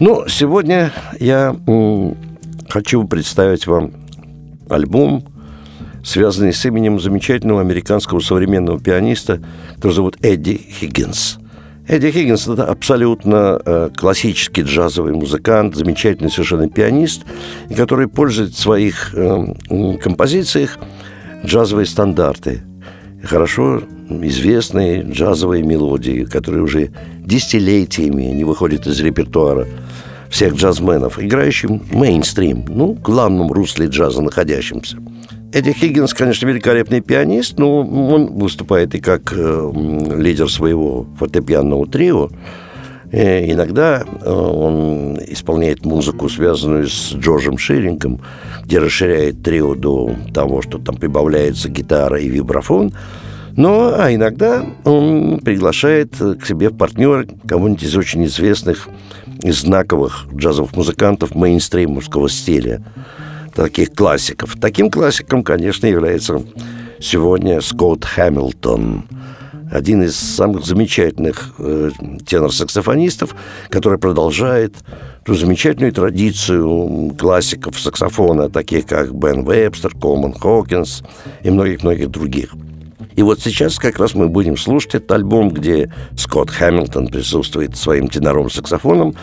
Ну, сегодня я хочу представить вам альбом, связанный с именем замечательного американского современного пианиста, который зовут Эдди Хиггинс. Эдди Хиггинс – это абсолютно э, классический джазовый музыкант, замечательный совершенно пианист, который пользует в своих э, композициях джазовые стандарты, хорошо известные джазовые мелодии, которые уже десятилетиями не выходят из репертуара всех джазменов, играющим мейнстрим, ну, главном русле джаза находящимся. Эдди Хиггинс, конечно, великолепный пианист, но он выступает и как э, лидер своего фортепианного трио, иногда э, он исполняет музыку, связанную с Джорджем Ширингом, где расширяет трио до того, что там прибавляется гитара и вибрафон. Но, а иногда он приглашает к себе в партнера кого-нибудь из очень известных и знаковых джазовых музыкантов мейнстримовского стиля, таких классиков. Таким классиком, конечно, является сегодня Скотт Хэмилтон – один из самых замечательных э, тенор-саксофонистов, который продолжает ту замечательную традицию классиков саксофона, таких как Бен Вебстер, Колман Хокинс и многих-многих других. И вот сейчас как раз мы будем слушать этот альбом, где Скотт Хэмилтон присутствует своим тенором-саксофоном,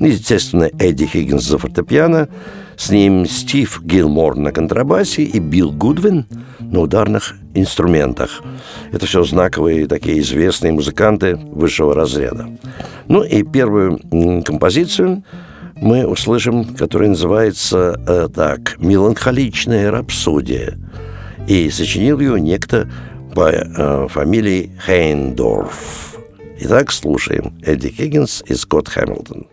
естественно, Эдди Хиггинс за фортепиано, с ним Стив Гилмор на контрабасе и Билл Гудвин на ударных инструментах. Это все знаковые такие известные музыканты высшего разряда. Ну и первую композицию мы услышим, которая называется э, так «Меланхоличная рапсодия». И сочинил ее некто по э, фамилии Хейндорф. Итак, слушаем Эдди Хиггинс и Скотт Хэмилтон.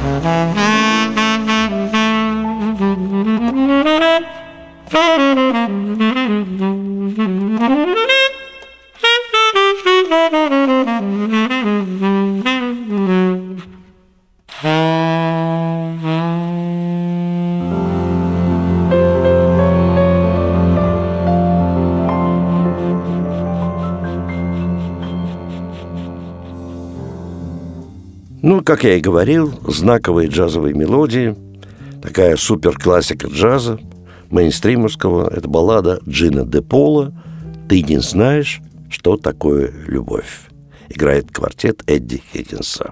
Música как я и говорил, знаковые джазовые мелодии, такая супер-классика джаза, мейнстримовского, это баллада Джина де Пола «Ты не знаешь, что такое любовь». Играет квартет Эдди Хиггинса.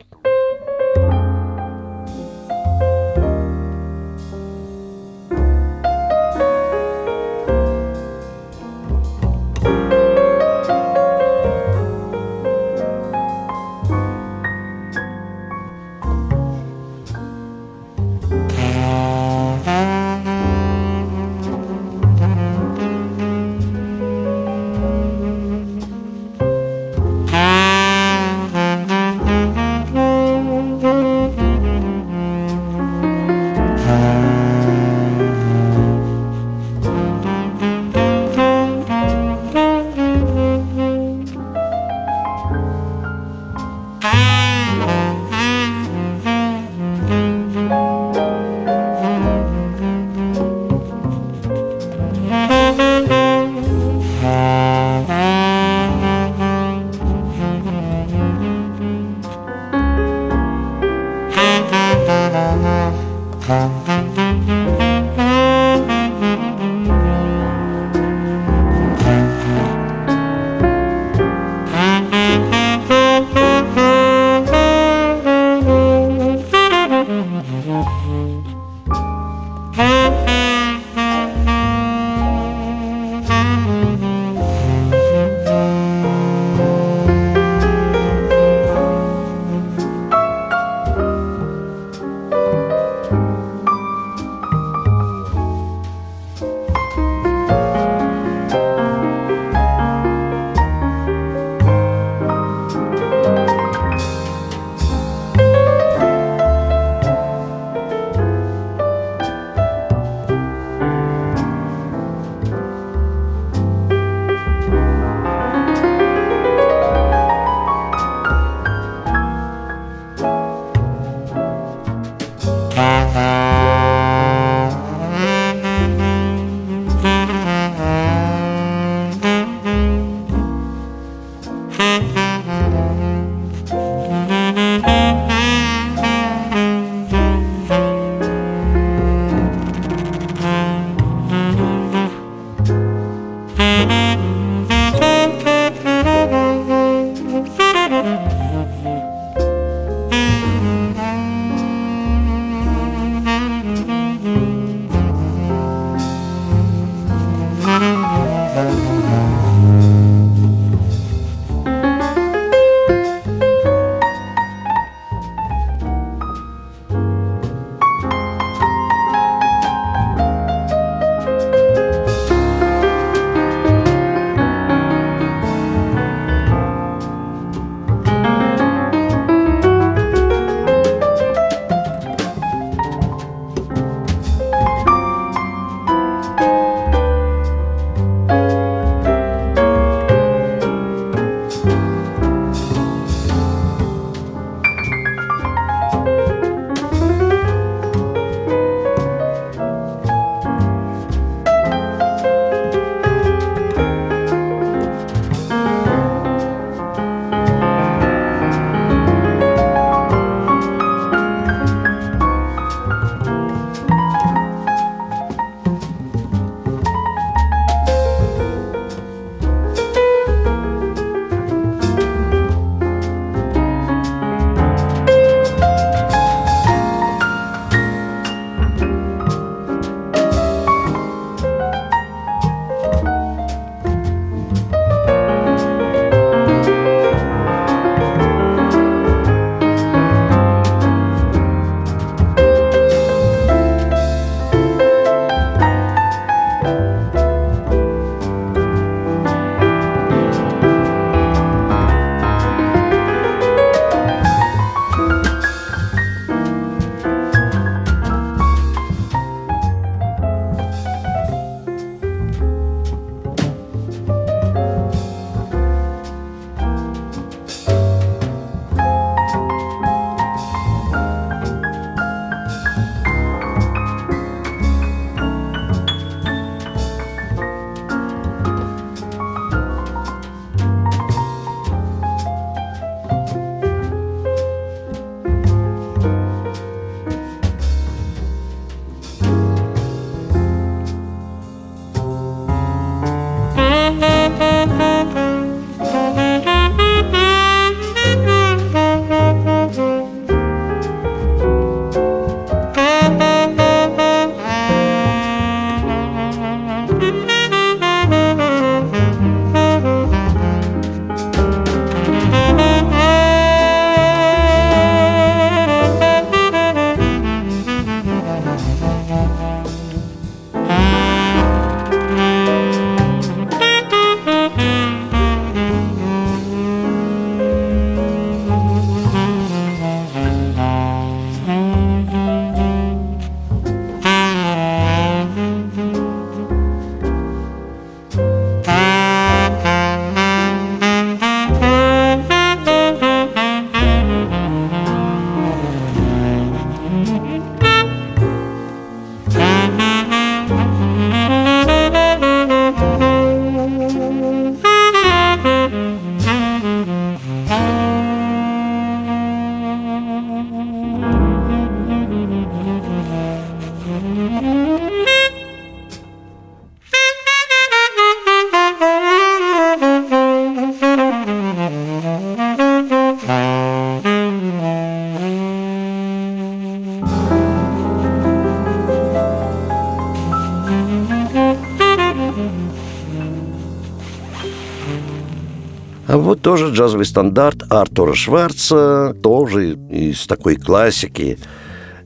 Тоже джазовый стандарт Артура Шварца, тоже из такой классики.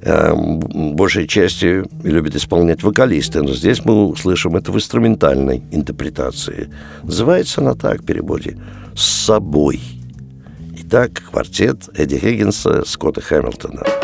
Эм, большей части любят исполнять вокалисты, но здесь мы услышим это в инструментальной интерпретации. Называется она так в переводе «С собой». Итак, квартет Эдди Хиггинса, Скотта Хэмилтона.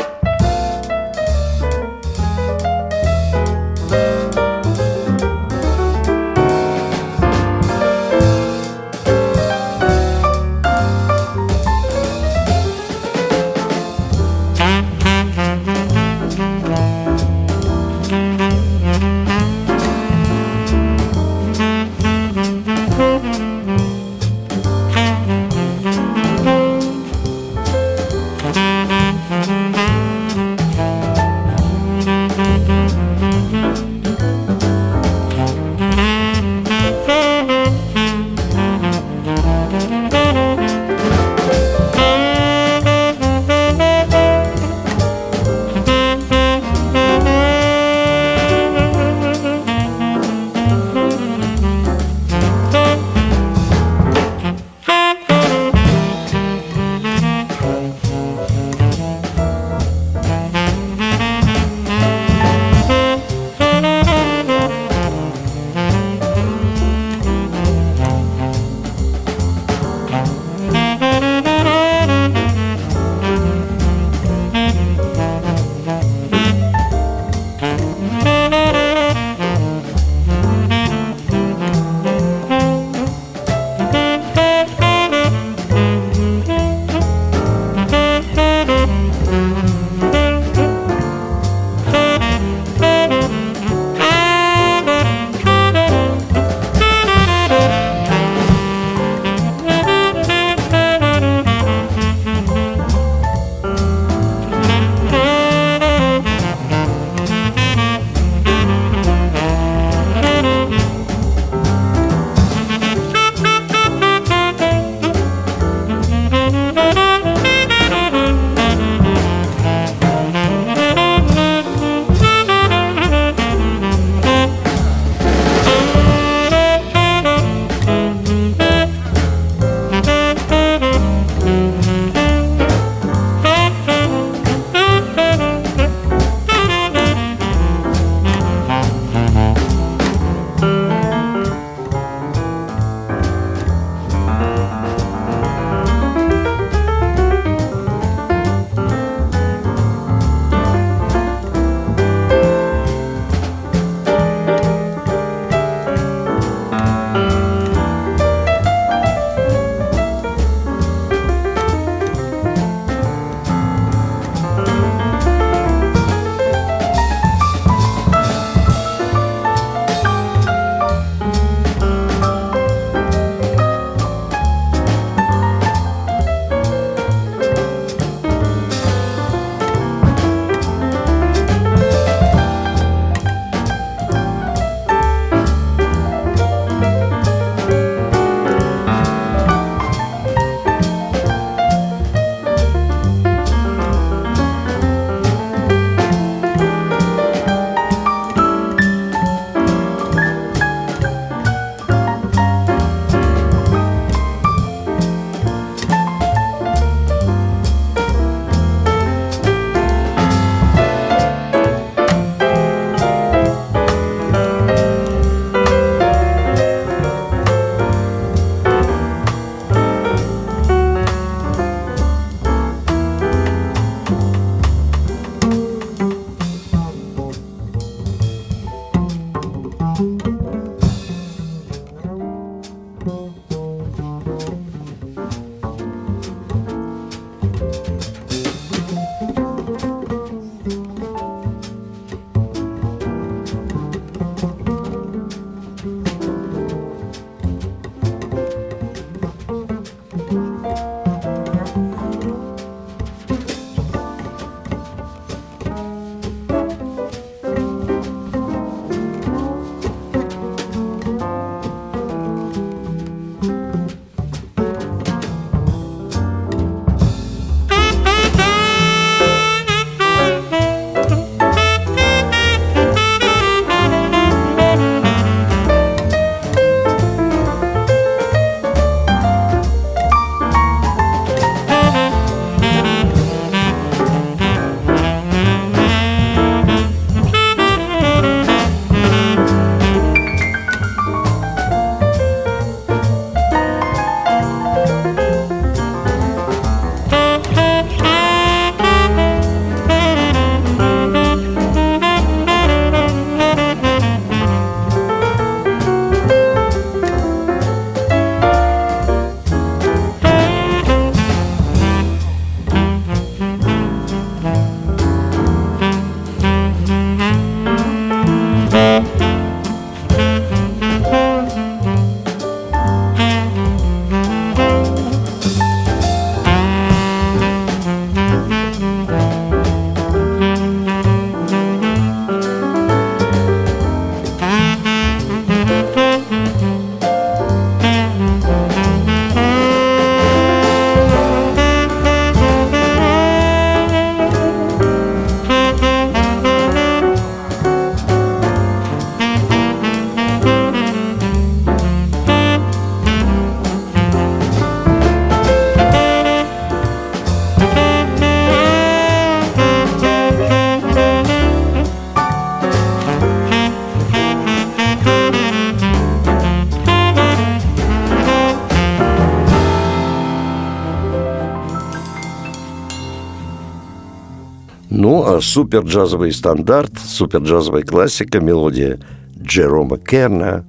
Супер джазовый стандарт, супер джазовая классика, мелодия Джерома Керна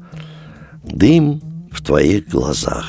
«Дым в твоих глазах».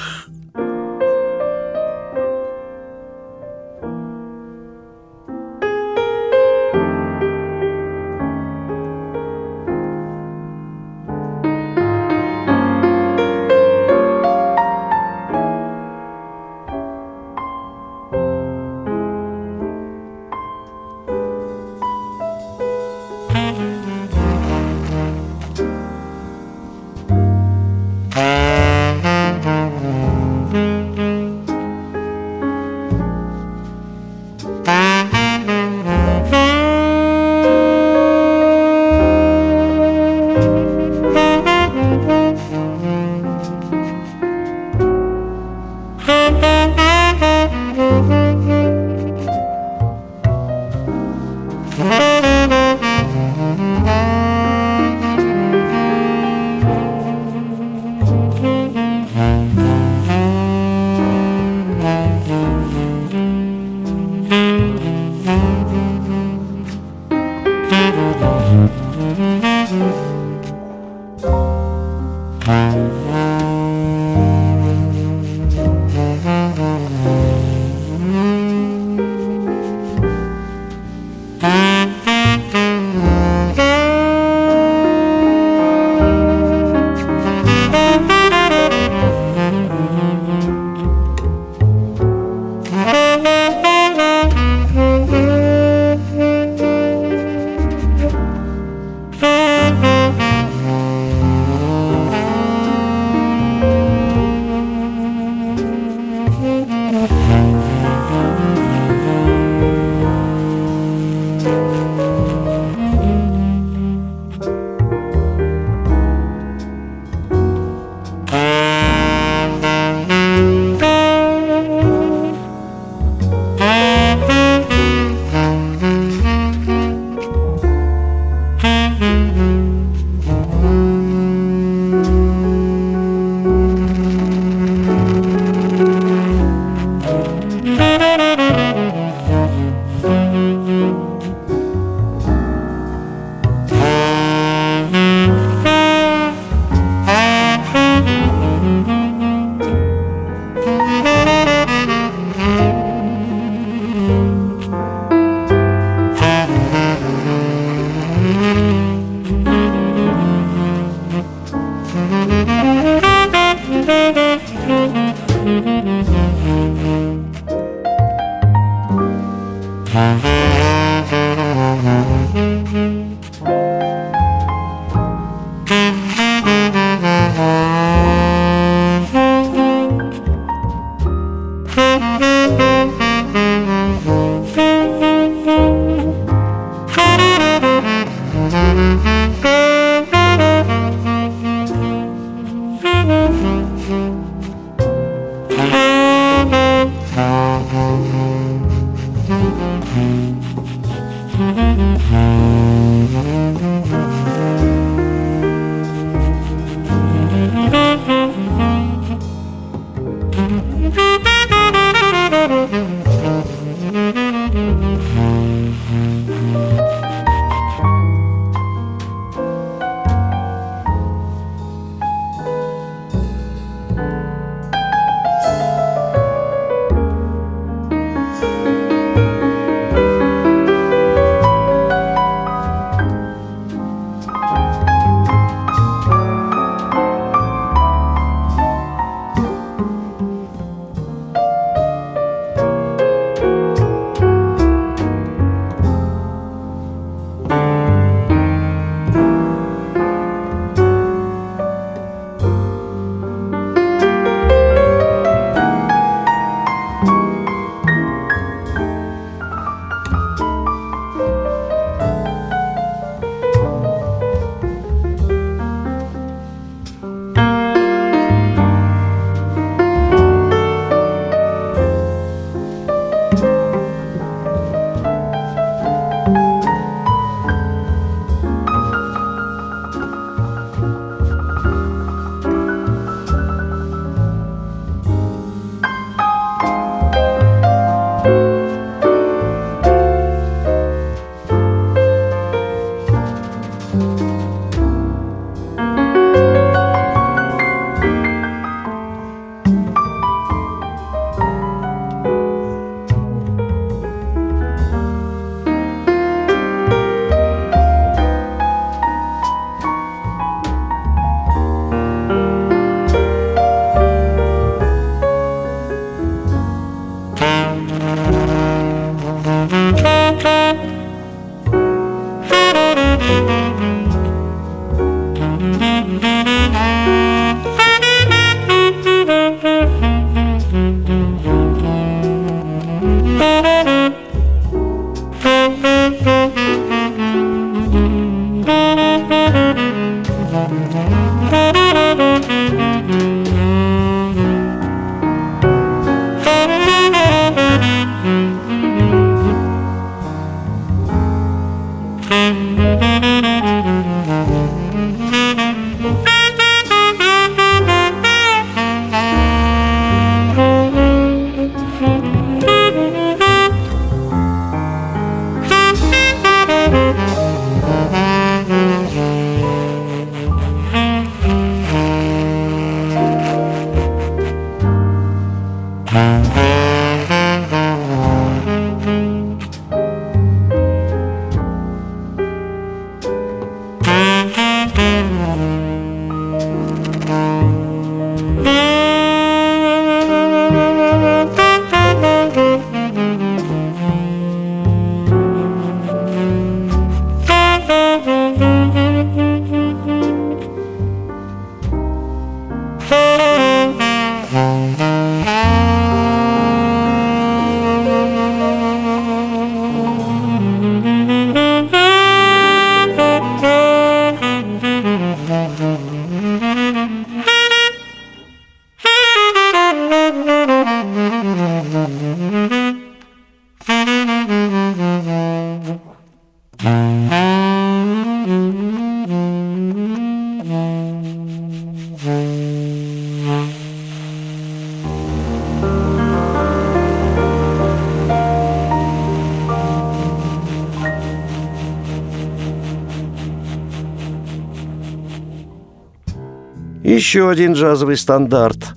Еще один джазовый стандарт.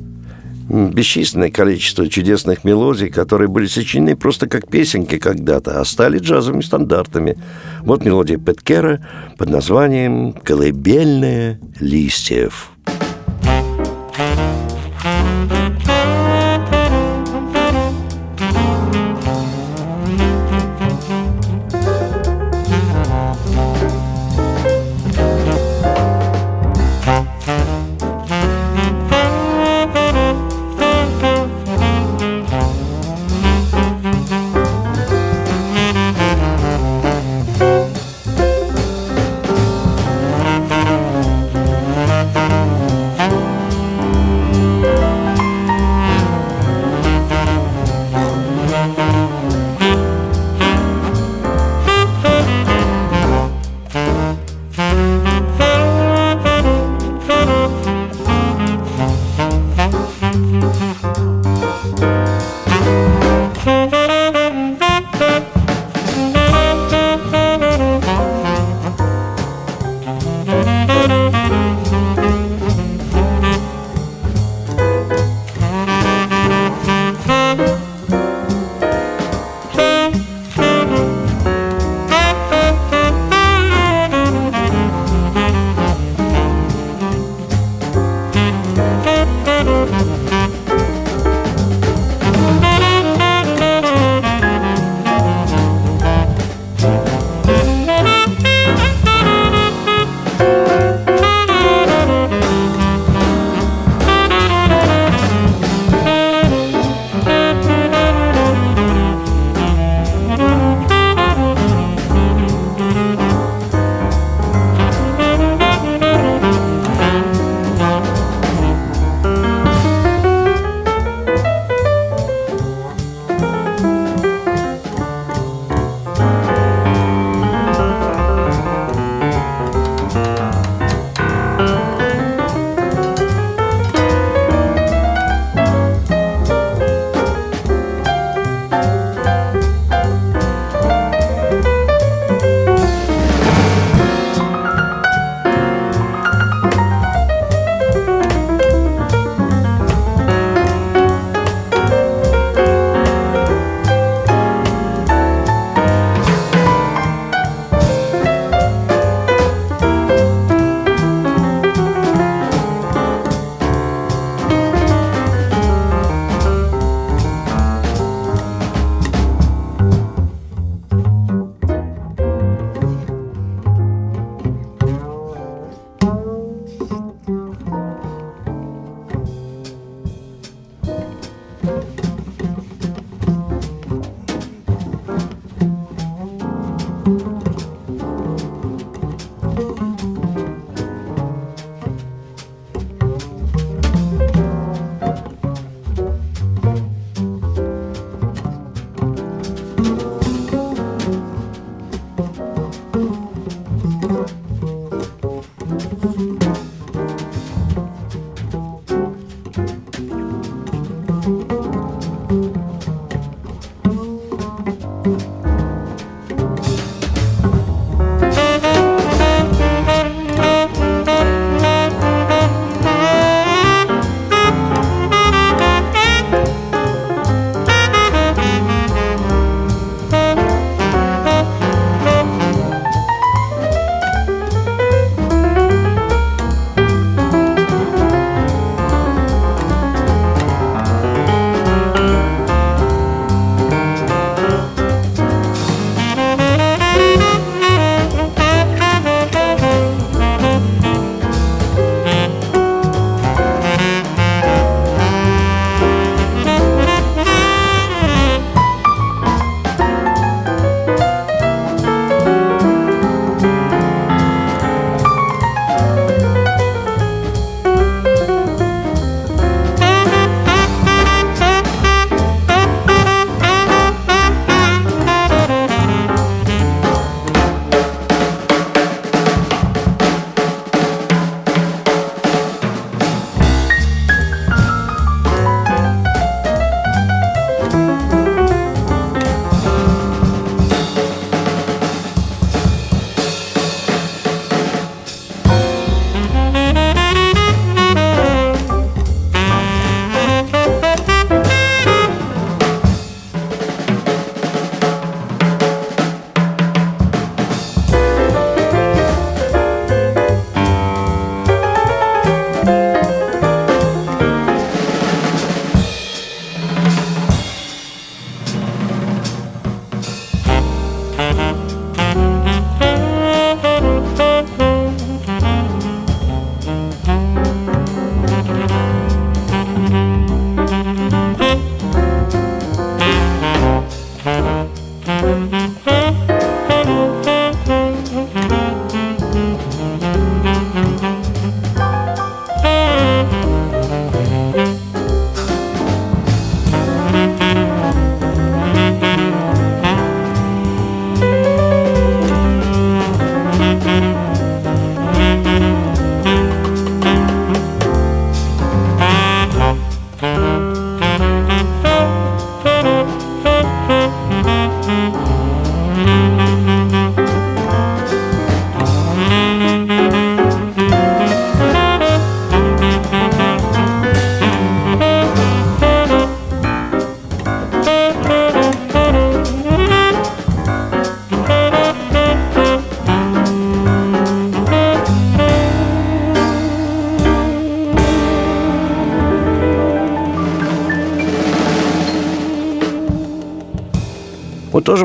Бесчисленное количество чудесных мелодий, которые были сочинены просто как песенки когда-то, а стали джазовыми стандартами. Вот мелодия Петкера под названием «Колыбельная листьев».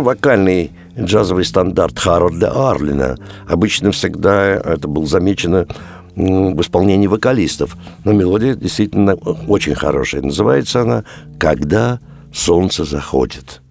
Вокальный джазовый стандарт Харольда Арлина. Обычно всегда это было замечено в исполнении вокалистов. Но мелодия действительно очень хорошая. Называется она «Когда солнце заходит».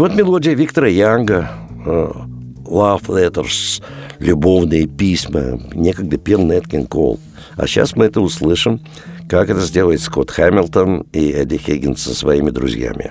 Вот мелодия Виктора Янга э, «Love Letters», «Любовные письма», некогда пел Нэткин Кол. А сейчас мы это услышим, как это сделает Скотт Хэмилтон и Эдди Хиггинс со своими друзьями.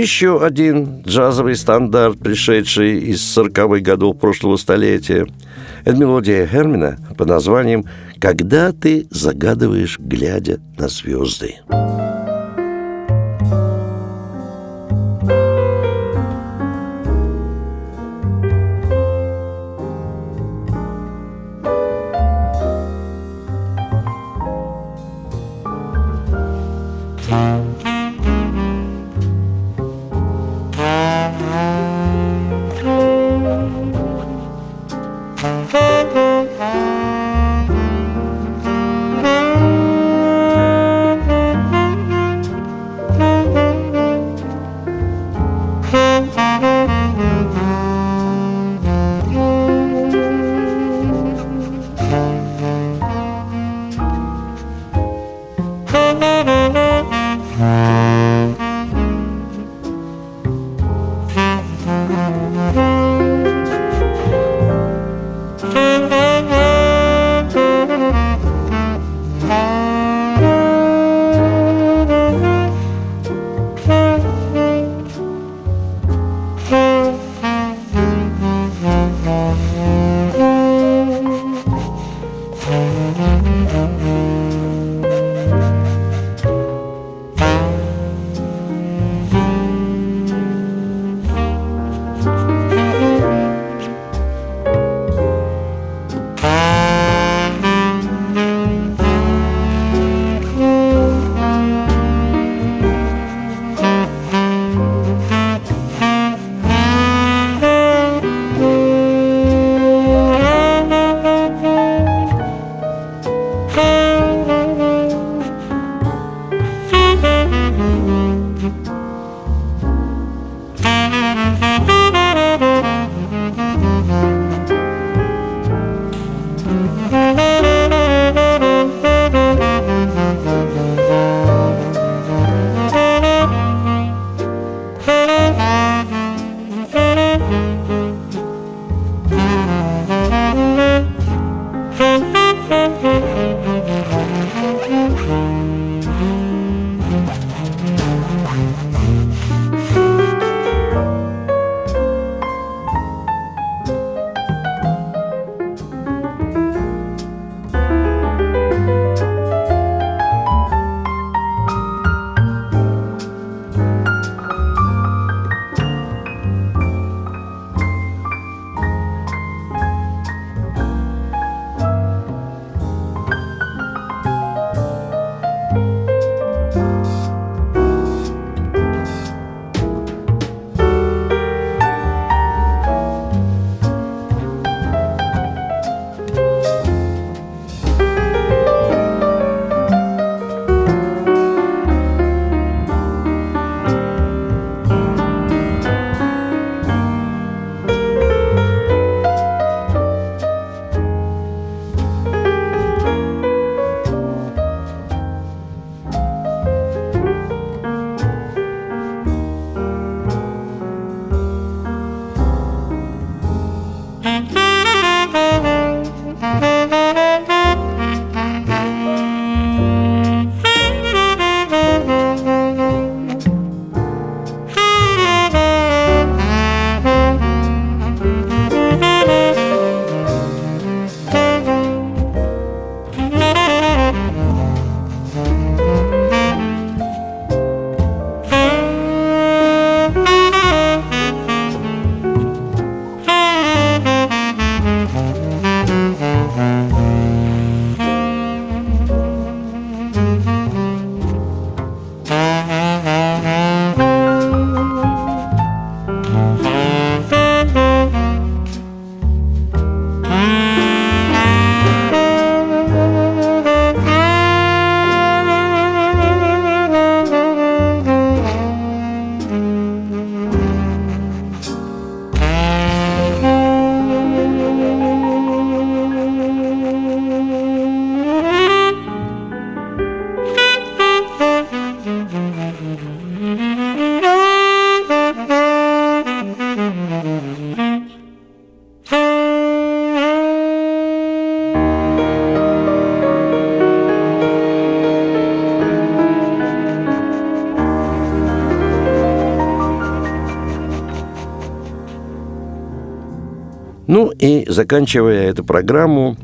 Еще один джазовый стандарт, пришедший из 40-х годов прошлого столетия. Это мелодия Хермина под названием «Когда ты загадываешь, глядя на звезды». И заканчивая эту программу,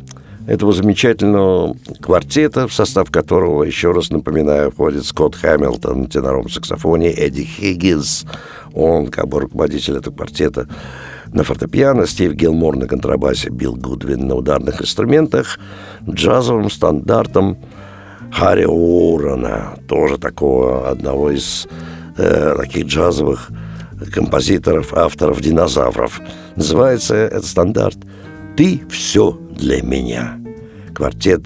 этого замечательного квартета, в состав которого, еще раз напоминаю, входит Скотт Хэмилтон на теноровом саксофоне, Эдди Хиггинс, он как бы руководитель этого квартета на фортепиано, Стив Гилмор на контрабасе, Билл Гудвин на ударных инструментах, джазовым стандартом Харри Уоррена, тоже такого одного из э, таких джазовых композиторов, авторов динозавров. Называется этот стандарт «Ты все для меня». Квартет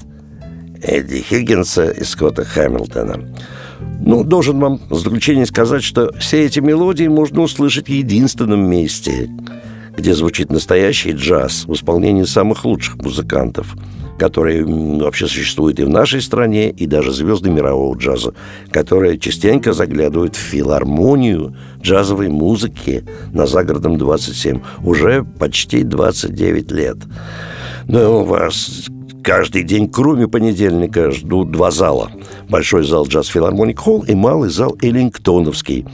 Эдди Хиггинса и Скотта Хэмилтона. Ну, должен вам в заключение сказать, что все эти мелодии можно услышать в единственном месте, где звучит настоящий джаз в исполнении самых лучших музыкантов – которые вообще существуют и в нашей стране, и даже звезды мирового джаза, которые частенько заглядывают в филармонию джазовой музыки на загородном 27 уже почти 29 лет. Но вас каждый день, кроме понедельника, ждут два зала. Большой зал Джаз Филармоник Холл и малый зал Эллингтоновский,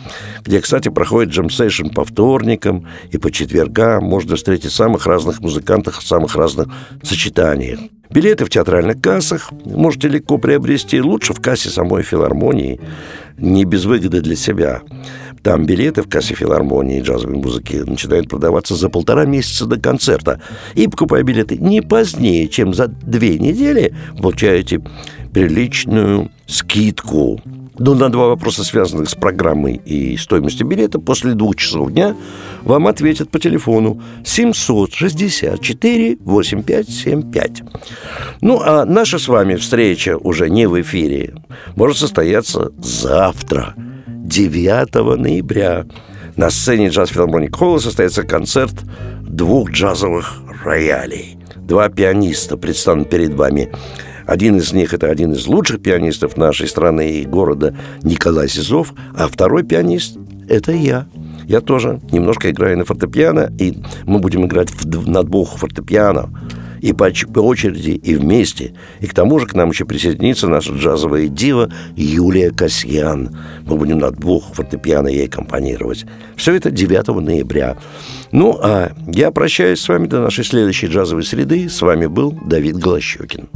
где, кстати, проходит джем-сейшн по вторникам и по четвергам. Можно встретить самых разных музыкантов в самых разных сочетаниях. Билеты в театральных кассах можете легко приобрести. Лучше в кассе самой филармонии, не без выгоды для себя. Там билеты в кассе филармонии джазовой музыки начинают продаваться за полтора месяца до концерта. И покупая билеты не позднее, чем за две недели, получаете приличную скидку ну, на два вопроса, связанных с программой и стоимостью билета, после двух часов дня вам ответят по телефону 764 8575. Ну, а наша с вами встреча уже не в эфире. Может состояться завтра, 9 ноября. На сцене джаз филармоник холла состоится концерт двух джазовых роялей. Два пианиста предстанут перед вами один из них – это один из лучших пианистов нашей страны и города Николай Сизов, а второй пианист – это я. Я тоже немножко играю на фортепиано, и мы будем играть на двух фортепиано и по, по очереди, и вместе. И к тому же к нам еще присоединится наша джазовая дива Юлия Касьян. Мы будем на двух фортепиано ей аккомпанировать. Все это 9 ноября. Ну, а я прощаюсь с вами до нашей следующей джазовой среды. С вами был Давид Голощекин.